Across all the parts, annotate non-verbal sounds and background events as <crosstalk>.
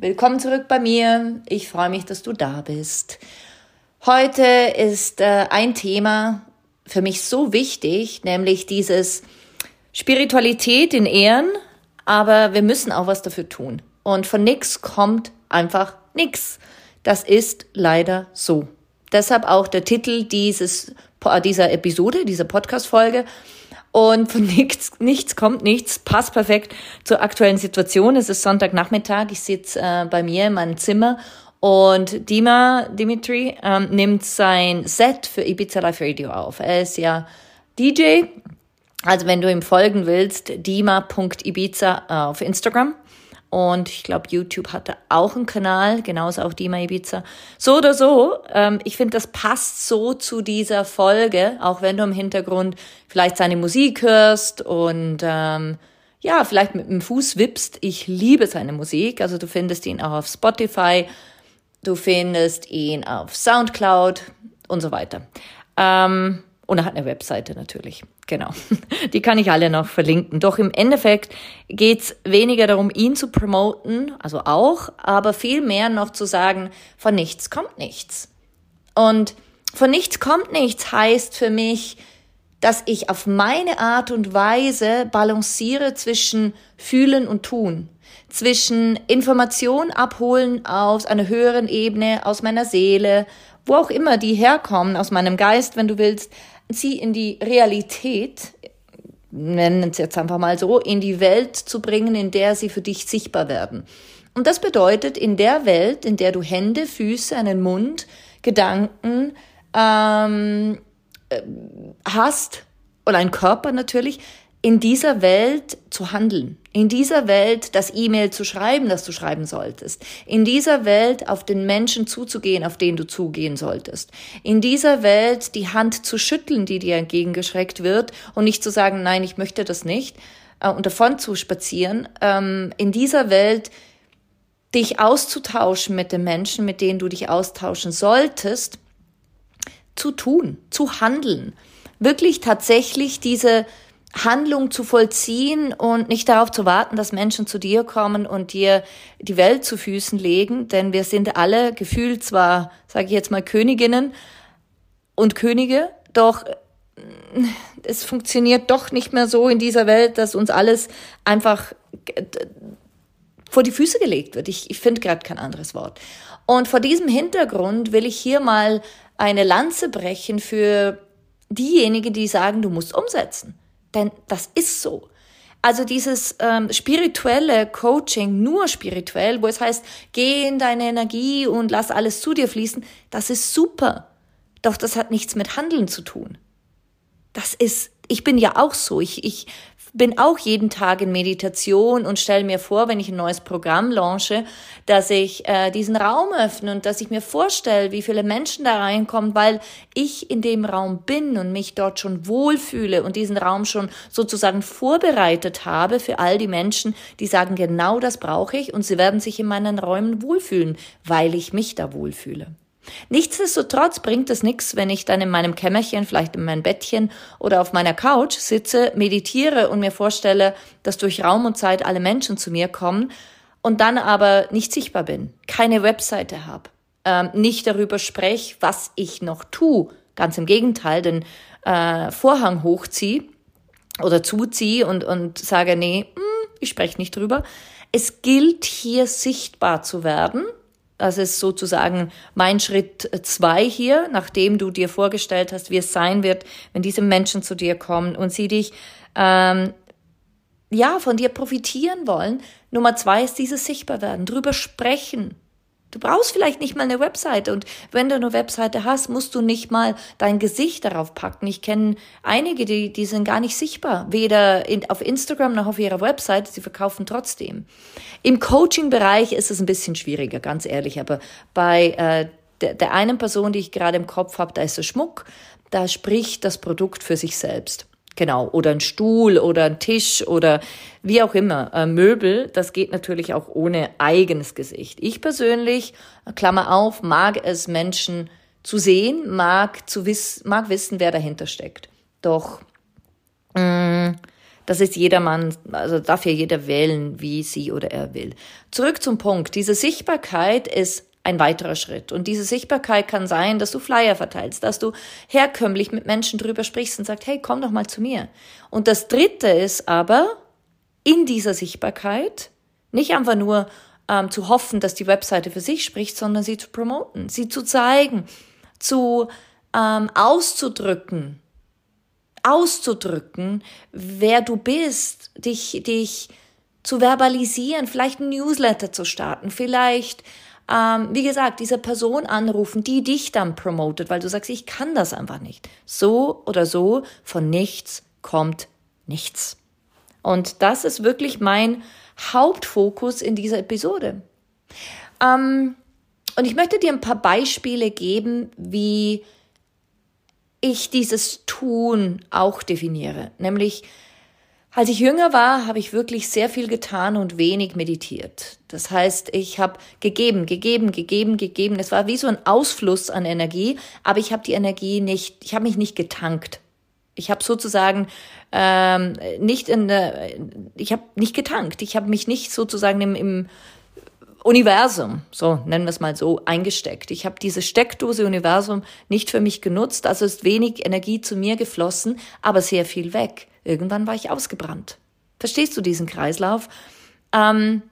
Willkommen zurück bei mir. Ich freue mich, dass du da bist. Heute ist äh, ein Thema für mich so wichtig, nämlich dieses Spiritualität in Ehren, aber wir müssen auch was dafür tun. Und von nichts kommt einfach nichts. Das ist leider so. Deshalb auch der Titel dieses, dieser Episode, dieser Podcast-Folge. Und von <laughs> nichts, nichts kommt nichts, passt perfekt zur aktuellen Situation. Es ist Sonntagnachmittag, ich sitze äh, bei mir in meinem Zimmer und Dima Dimitri ähm, nimmt sein Set für Ibiza Live Radio auf. Er ist ja DJ, also wenn du ihm folgen willst, dima.ibiza auf Instagram. Und ich glaube, YouTube hatte auch einen Kanal, genauso auch Dima Ibiza. So oder so, ähm, ich finde, das passt so zu dieser Folge, auch wenn du im Hintergrund vielleicht seine Musik hörst und ähm, ja, vielleicht mit dem Fuß wippst. Ich liebe seine Musik. Also du findest ihn auch auf Spotify, du findest ihn auf Soundcloud und so weiter. Ähm, und er hat eine Webseite natürlich. Genau. <laughs> Die kann ich alle noch verlinken. Doch im Endeffekt geht's weniger darum, ihn zu promoten, also auch, aber viel mehr noch zu sagen, von nichts kommt nichts. Und von nichts kommt nichts heißt für mich, dass ich auf meine Art und Weise balanciere zwischen fühlen und tun, zwischen Information abholen aus einer höheren Ebene, aus meiner Seele, wo auch immer die herkommen, aus meinem Geist, wenn du willst, sie in die Realität, nennen es jetzt einfach mal so, in die Welt zu bringen, in der sie für dich sichtbar werden. Und das bedeutet, in der Welt, in der du Hände, Füße, einen Mund, Gedanken ähm, äh, hast, oder einen Körper natürlich, in dieser Welt zu handeln, in dieser Welt das E-Mail zu schreiben, das du schreiben solltest, in dieser Welt auf den Menschen zuzugehen, auf den du zugehen solltest, in dieser Welt die Hand zu schütteln, die dir entgegengeschreckt wird und nicht zu sagen, nein, ich möchte das nicht äh, und davon zu spazieren, ähm, in dieser Welt dich auszutauschen mit den Menschen, mit denen du dich austauschen solltest, zu tun, zu handeln, wirklich tatsächlich diese Handlung zu vollziehen und nicht darauf zu warten, dass Menschen zu dir kommen und dir die Welt zu Füßen legen, denn wir sind alle gefühlt zwar, sage ich jetzt mal, Königinnen und Könige, doch äh, es funktioniert doch nicht mehr so in dieser Welt, dass uns alles einfach vor die Füße gelegt wird. Ich, ich finde gerade kein anderes Wort. Und vor diesem Hintergrund will ich hier mal eine Lanze brechen für diejenigen, die sagen, du musst umsetzen. Denn das ist so. Also dieses ähm, spirituelle Coaching, nur spirituell, wo es heißt, geh in deine Energie und lass alles zu dir fließen, das ist super. Doch das hat nichts mit Handeln zu tun. Das ist, ich bin ja auch so. Ich, ich bin auch jeden Tag in Meditation und stelle mir vor, wenn ich ein neues Programm launche, dass ich äh, diesen Raum öffne und dass ich mir vorstelle, wie viele Menschen da reinkommen, weil ich in dem Raum bin und mich dort schon wohlfühle und diesen Raum schon sozusagen vorbereitet habe für all die Menschen, die sagen, genau das brauche ich und sie werden sich in meinen Räumen wohlfühlen, weil ich mich da wohlfühle. Nichtsdestotrotz bringt es nichts, wenn ich dann in meinem Kämmerchen, vielleicht in meinem Bettchen oder auf meiner Couch sitze, meditiere und mir vorstelle, dass durch Raum und Zeit alle Menschen zu mir kommen und dann aber nicht sichtbar bin, keine Webseite habe, ähm, nicht darüber spreche, was ich noch tue. Ganz im Gegenteil, den äh, Vorhang hochziehe oder zuziehe und, und sage, nee, mh, hm, ich spreche nicht drüber. Es gilt hier sichtbar zu werden. Das ist sozusagen mein Schritt zwei hier, nachdem du dir vorgestellt hast, wie es sein wird, wenn diese Menschen zu dir kommen und sie dich ähm, ja von dir profitieren wollen. Nummer zwei ist dieses Sichtbarwerden, drüber sprechen, Du brauchst vielleicht nicht mal eine Webseite und wenn du eine Webseite hast, musst du nicht mal dein Gesicht darauf packen. Ich kenne einige, die, die sind gar nicht sichtbar, weder in, auf Instagram noch auf ihrer Webseite, sie verkaufen trotzdem. Im Coaching-Bereich ist es ein bisschen schwieriger, ganz ehrlich, aber bei äh, der, der einen Person, die ich gerade im Kopf habe, da ist der Schmuck, da spricht das Produkt für sich selbst. Genau, oder ein Stuhl oder ein Tisch oder wie auch immer. Äh, Möbel, das geht natürlich auch ohne eigenes Gesicht. Ich persönlich, Klammer auf, mag es Menschen zu sehen, mag, zu wiss, mag wissen, wer dahinter steckt. Doch mh, mm, das ist jedermann, also darf ja jeder wählen, wie sie oder er will. Zurück zum Punkt. Diese Sichtbarkeit ist ein weiterer Schritt. Und diese Sichtbarkeit kann sein, dass du Flyer verteilst, dass du herkömmlich mit Menschen drüber sprichst und sagst, hey, komm doch mal zu mir. Und das dritte ist aber, in dieser Sichtbarkeit nicht einfach nur ähm, zu hoffen, dass die Webseite für sich spricht, sondern sie zu promoten, sie zu zeigen, zu ähm, auszudrücken, auszudrücken, wer du bist, dich, dich zu verbalisieren, vielleicht ein Newsletter zu starten, vielleicht ähm, wie gesagt, diese Person anrufen, die dich dann promotet, weil du sagst, ich kann das einfach nicht. So oder so, von nichts kommt nichts. Und das ist wirklich mein Hauptfokus in dieser Episode. Ähm, und ich möchte dir ein paar Beispiele geben, wie ich dieses Tun auch definiere. Nämlich, als ich jünger war, habe ich wirklich sehr viel getan und wenig meditiert. Das heißt, ich habe gegeben, gegeben, gegeben, gegeben. Es war wie so ein Ausfluss an Energie, aber ich habe die Energie nicht, ich habe mich nicht getankt. Ich habe sozusagen ähm, nicht in der, ich habe nicht getankt. Ich habe mich nicht sozusagen im, im Universum, so nennen wir es mal so, eingesteckt. Ich habe diese Steckdose Universum nicht für mich genutzt, also ist wenig Energie zu mir geflossen, aber sehr viel weg. Irgendwann war ich ausgebrannt. Verstehst du diesen Kreislauf? Ähm,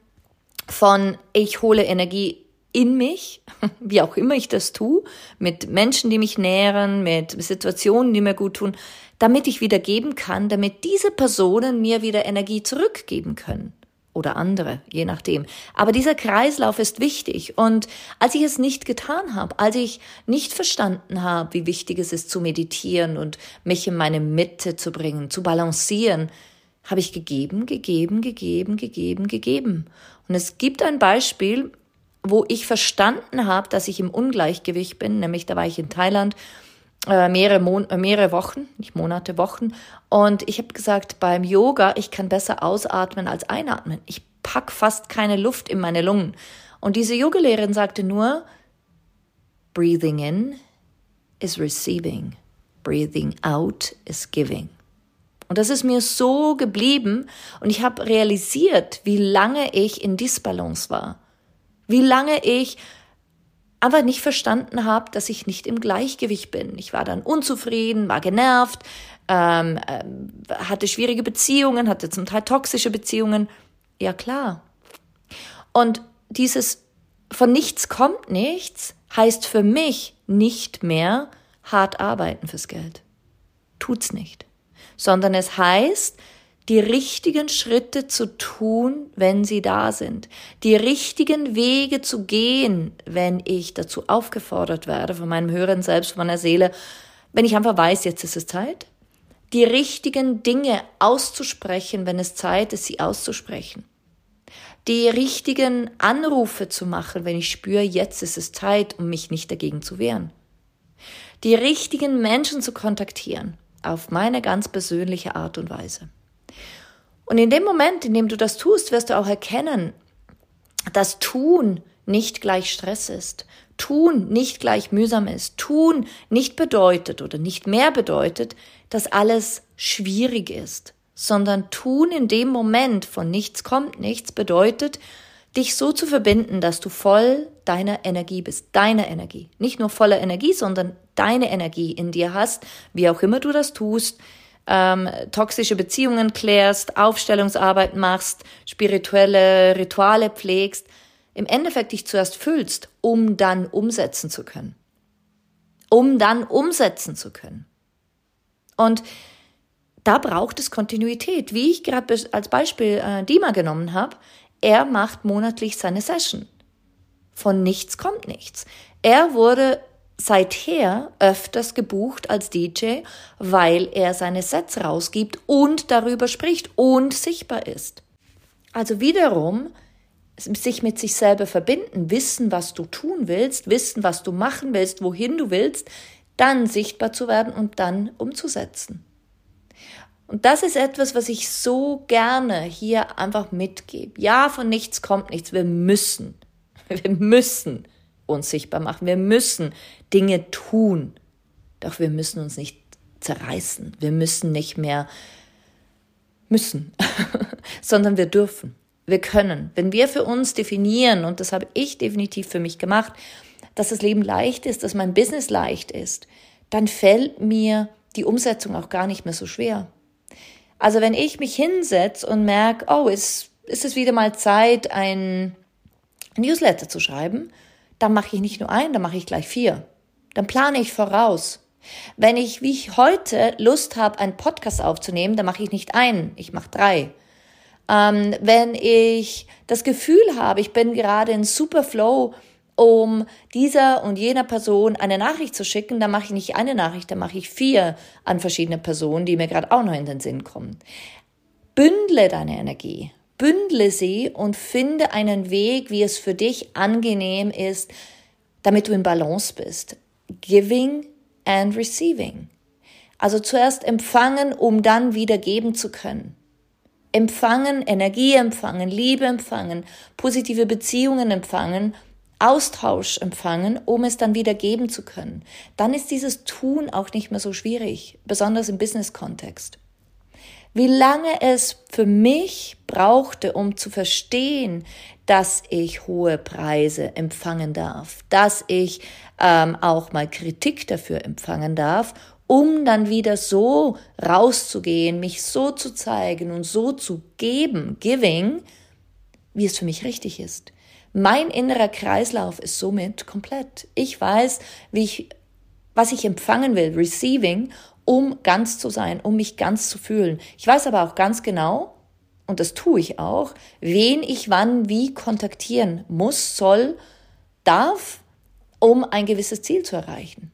von ich hole Energie in mich, <laughs> wie auch immer ich das tue, mit Menschen, die mich nähren, mit Situationen, die mir gut tun, damit ich wieder geben kann, damit diese Personen mir wieder Energie zurückgeben können oder andere, je nachdem. Aber dieser Kreislauf ist wichtig. Und als ich es nicht getan habe, als ich nicht verstanden habe, wie wichtig es ist zu meditieren und mich in meine Mitte zu bringen, zu balancieren, habe ich gegeben, gegeben, gegeben, gegeben, gegeben. Und es gibt ein Beispiel, wo ich verstanden habe, dass ich im Ungleichgewicht bin, nämlich da war ich in Thailand äh, mehrere, Mon äh, mehrere Wochen, nicht Monate, Wochen. Und ich habe gesagt, beim Yoga, ich kann besser ausatmen als einatmen. Ich pack fast keine Luft in meine Lungen. Und diese Yogalehrerin sagte nur, breathing in is receiving, breathing out is giving. Und das ist mir so geblieben und ich habe realisiert, wie lange ich in Disbalance war, wie lange ich einfach nicht verstanden habe, dass ich nicht im Gleichgewicht bin. Ich war dann unzufrieden, war genervt, ähm, äh, hatte schwierige Beziehungen, hatte zum Teil toxische Beziehungen. Ja klar. Und dieses von nichts kommt nichts heißt für mich nicht mehr hart arbeiten fürs Geld. Tut's nicht. Sondern es heißt, die richtigen Schritte zu tun, wenn sie da sind, die richtigen Wege zu gehen, wenn ich dazu aufgefordert werde von meinem höheren Selbst, von meiner Seele, wenn ich einfach weiß, jetzt ist es Zeit, die richtigen Dinge auszusprechen, wenn es Zeit ist, sie auszusprechen, die richtigen Anrufe zu machen, wenn ich spüre, jetzt ist es Zeit, um mich nicht dagegen zu wehren, die richtigen Menschen zu kontaktieren, auf meine ganz persönliche Art und Weise. Und in dem Moment, in dem du das tust, wirst du auch erkennen, dass Tun nicht gleich Stress ist, Tun nicht gleich mühsam ist, Tun nicht bedeutet oder nicht mehr bedeutet, dass alles schwierig ist, sondern Tun in dem Moment von nichts kommt nichts bedeutet, dich so zu verbinden, dass du voll deiner Energie bist, deiner Energie. Nicht nur voller Energie, sondern deine Energie in dir hast, wie auch immer du das tust, ähm, toxische Beziehungen klärst, Aufstellungsarbeit machst, spirituelle Rituale pflegst, im Endeffekt dich zuerst fühlst, um dann umsetzen zu können. Um dann umsetzen zu können. Und da braucht es Kontinuität. Wie ich gerade als Beispiel äh, Dima genommen habe, er macht monatlich seine Session. Von nichts kommt nichts. Er wurde seither öfters gebucht als DJ, weil er seine Sets rausgibt und darüber spricht und sichtbar ist. Also wiederum sich mit sich selber verbinden, wissen, was du tun willst, wissen, was du machen willst, wohin du willst, dann sichtbar zu werden und dann umzusetzen. Und das ist etwas, was ich so gerne hier einfach mitgebe. Ja, von nichts kommt nichts. Wir müssen, <laughs> wir müssen uns sichtbar machen. Wir müssen Dinge tun. Doch wir müssen uns nicht zerreißen. Wir müssen nicht mehr müssen, <laughs> sondern wir dürfen. Wir können. Wenn wir für uns definieren, und das habe ich definitiv für mich gemacht, dass das Leben leicht ist, dass mein Business leicht ist, dann fällt mir die Umsetzung auch gar nicht mehr so schwer. Also wenn ich mich hinsetze und merke, oh, ist, ist es wieder mal Zeit, ein Newsletter zu schreiben, dann mache ich nicht nur ein, dann mache ich gleich vier. Dann plane ich voraus. Wenn ich, wie ich heute, Lust habe, einen Podcast aufzunehmen, dann mache ich nicht einen, ich mache drei. Ähm, wenn ich das Gefühl habe, ich bin gerade in super Flow, um dieser und jener Person eine Nachricht zu schicken, dann mache ich nicht eine Nachricht, dann mache ich vier an verschiedene Personen, die mir gerade auch noch in den Sinn kommen. Bündle deine Energie, bündle sie und finde einen Weg, wie es für dich angenehm ist, damit du in Balance bist. Giving and receiving. Also zuerst empfangen, um dann wieder geben zu können. Empfangen, Energie empfangen, Liebe empfangen, positive Beziehungen empfangen Austausch empfangen, um es dann wieder geben zu können. Dann ist dieses Tun auch nicht mehr so schwierig, besonders im Business-Kontext. Wie lange es für mich brauchte, um zu verstehen, dass ich hohe Preise empfangen darf, dass ich ähm, auch mal Kritik dafür empfangen darf, um dann wieder so rauszugehen, mich so zu zeigen und so zu geben, giving, wie es für mich richtig ist. Mein innerer Kreislauf ist somit komplett. Ich weiß, wie ich, was ich empfangen will, receiving, um ganz zu sein, um mich ganz zu fühlen. Ich weiß aber auch ganz genau, und das tue ich auch, wen ich wann wie kontaktieren muss, soll, darf, um ein gewisses Ziel zu erreichen,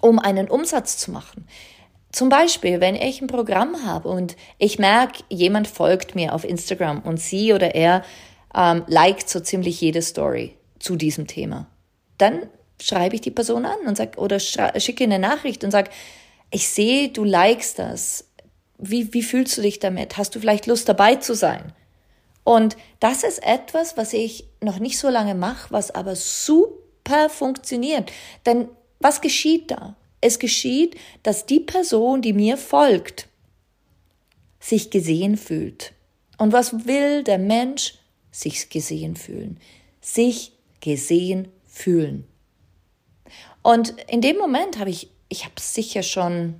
um einen Umsatz zu machen. Zum Beispiel, wenn ich ein Programm habe und ich merke, jemand folgt mir auf Instagram und sie oder er ähm, liked so ziemlich jede Story zu diesem Thema. Dann schreibe ich die Person an und sag oder schicke eine Nachricht und sag, ich sehe, du likest das. Wie, wie fühlst du dich damit? Hast du vielleicht Lust dabei zu sein? Und das ist etwas, was ich noch nicht so lange mache, was aber super funktioniert. Denn was geschieht da? Es geschieht, dass die Person, die mir folgt, sich gesehen fühlt. Und was will der Mensch? sich gesehen fühlen. Sich gesehen fühlen. Und in dem Moment habe ich, ich habe sicher schon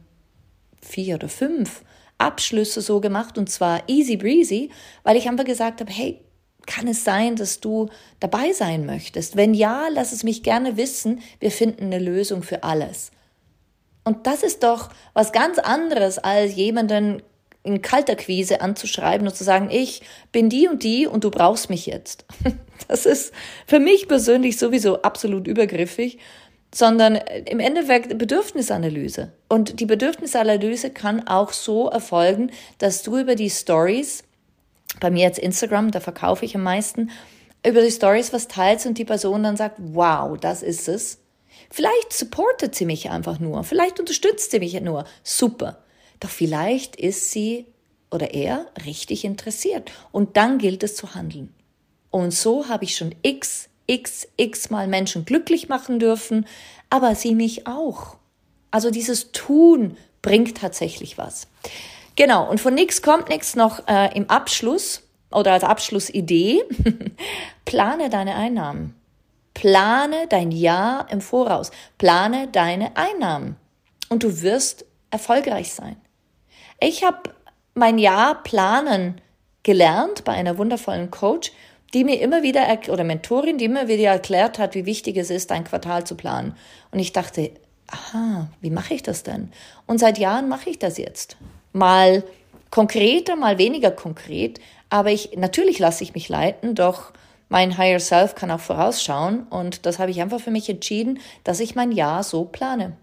vier oder fünf Abschlüsse so gemacht und zwar easy breezy, weil ich einfach gesagt habe, hey, kann es sein, dass du dabei sein möchtest? Wenn ja, lass es mich gerne wissen. Wir finden eine Lösung für alles. Und das ist doch was ganz anderes, als jemanden in kalter Quise anzuschreiben und zu sagen, ich bin die und die und du brauchst mich jetzt. <laughs> Das ist für mich persönlich sowieso absolut übergriffig, sondern im Endeffekt Bedürfnisanalyse. Und die Bedürfnisanalyse kann auch so erfolgen, dass du über die Stories, bei mir jetzt Instagram, da verkaufe ich am meisten, über die Stories was teilst und die Person dann sagt, wow, das ist es. Vielleicht supportet sie mich einfach nur, vielleicht unterstützt sie mich nur. Super. Doch vielleicht ist sie oder er richtig interessiert. Und dann gilt es zu handeln. Und so habe ich schon x, x, x mal Menschen glücklich machen dürfen, aber sie mich auch. Also dieses Tun bringt tatsächlich was. Genau, und von nichts kommt nichts noch äh, im Abschluss oder als Abschlussidee. <laughs> Plane deine Einnahmen. Plane dein Jahr im Voraus. Plane deine Einnahmen. Und du wirst erfolgreich sein. Ich habe mein Jahr planen gelernt bei einer wundervollen Coach, die mir immer wieder, oder Mentorin, die immer wieder erklärt hat, wie wichtig es ist, ein Quartal zu planen. Und ich dachte, aha, wie mache ich das denn? Und seit Jahren mache ich das jetzt. Mal konkreter, mal weniger konkret, aber ich, natürlich lasse ich mich leiten, doch mein Higher Self kann auch vorausschauen und das habe ich einfach für mich entschieden, dass ich mein Jahr so plane.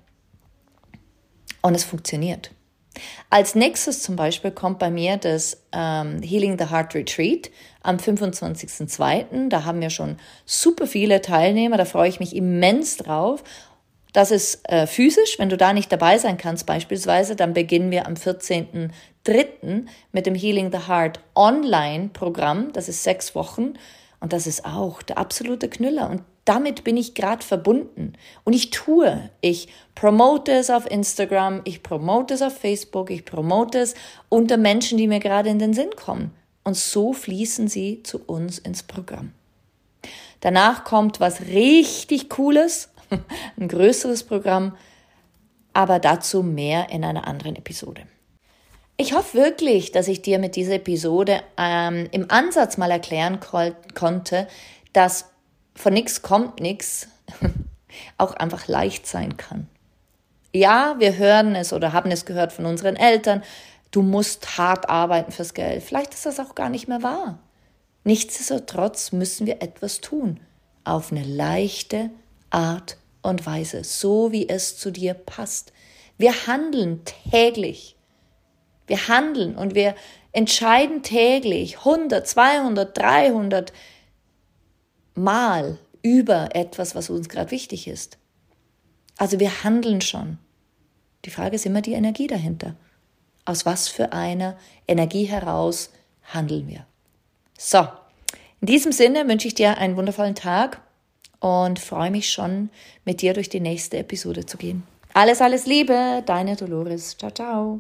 Und es funktioniert. Als nächstes zum Beispiel kommt bei mir das ähm, Healing the Heart Retreat am 25.02. Da haben wir schon super viele Teilnehmer, da freue ich mich immens drauf. Das ist äh, physisch, wenn du da nicht dabei sein kannst beispielsweise, dann beginnen wir am 14.03. mit dem Healing the Heart Online-Programm. Das ist sechs Wochen und das ist auch der absolute Knüller. Und damit bin ich gerade verbunden. Und ich tue, ich promote es auf Instagram, ich promote es auf Facebook, ich promote es unter Menschen, die mir gerade in den Sinn kommen. Und so fließen sie zu uns ins Programm. Danach kommt was richtig Cooles, <laughs> ein größeres Programm, aber dazu mehr in einer anderen Episode. Ich hoffe wirklich, dass ich dir mit dieser Episode ähm, im Ansatz mal erklären konnte, dass von nichts kommt nichts <laughs> auch einfach leicht sein kann. Ja, wir hören es oder haben es gehört von unseren Eltern, du musst hart arbeiten fürs Geld. Vielleicht ist das auch gar nicht mehr wahr. Nichtsdestotrotz müssen wir etwas tun, auf eine leichte Art und Weise, so wie es zu dir passt. Wir handeln täglich. Wir handeln und wir entscheiden täglich 100, 200, 300 Mal über etwas, was uns gerade wichtig ist. Also wir handeln schon. Die Frage ist immer die Energie dahinter. Aus was für einer Energie heraus handeln wir? So, in diesem Sinne wünsche ich dir einen wundervollen Tag und freue mich schon, mit dir durch die nächste Episode zu gehen. Alles, alles Liebe, deine Dolores. Ciao, ciao.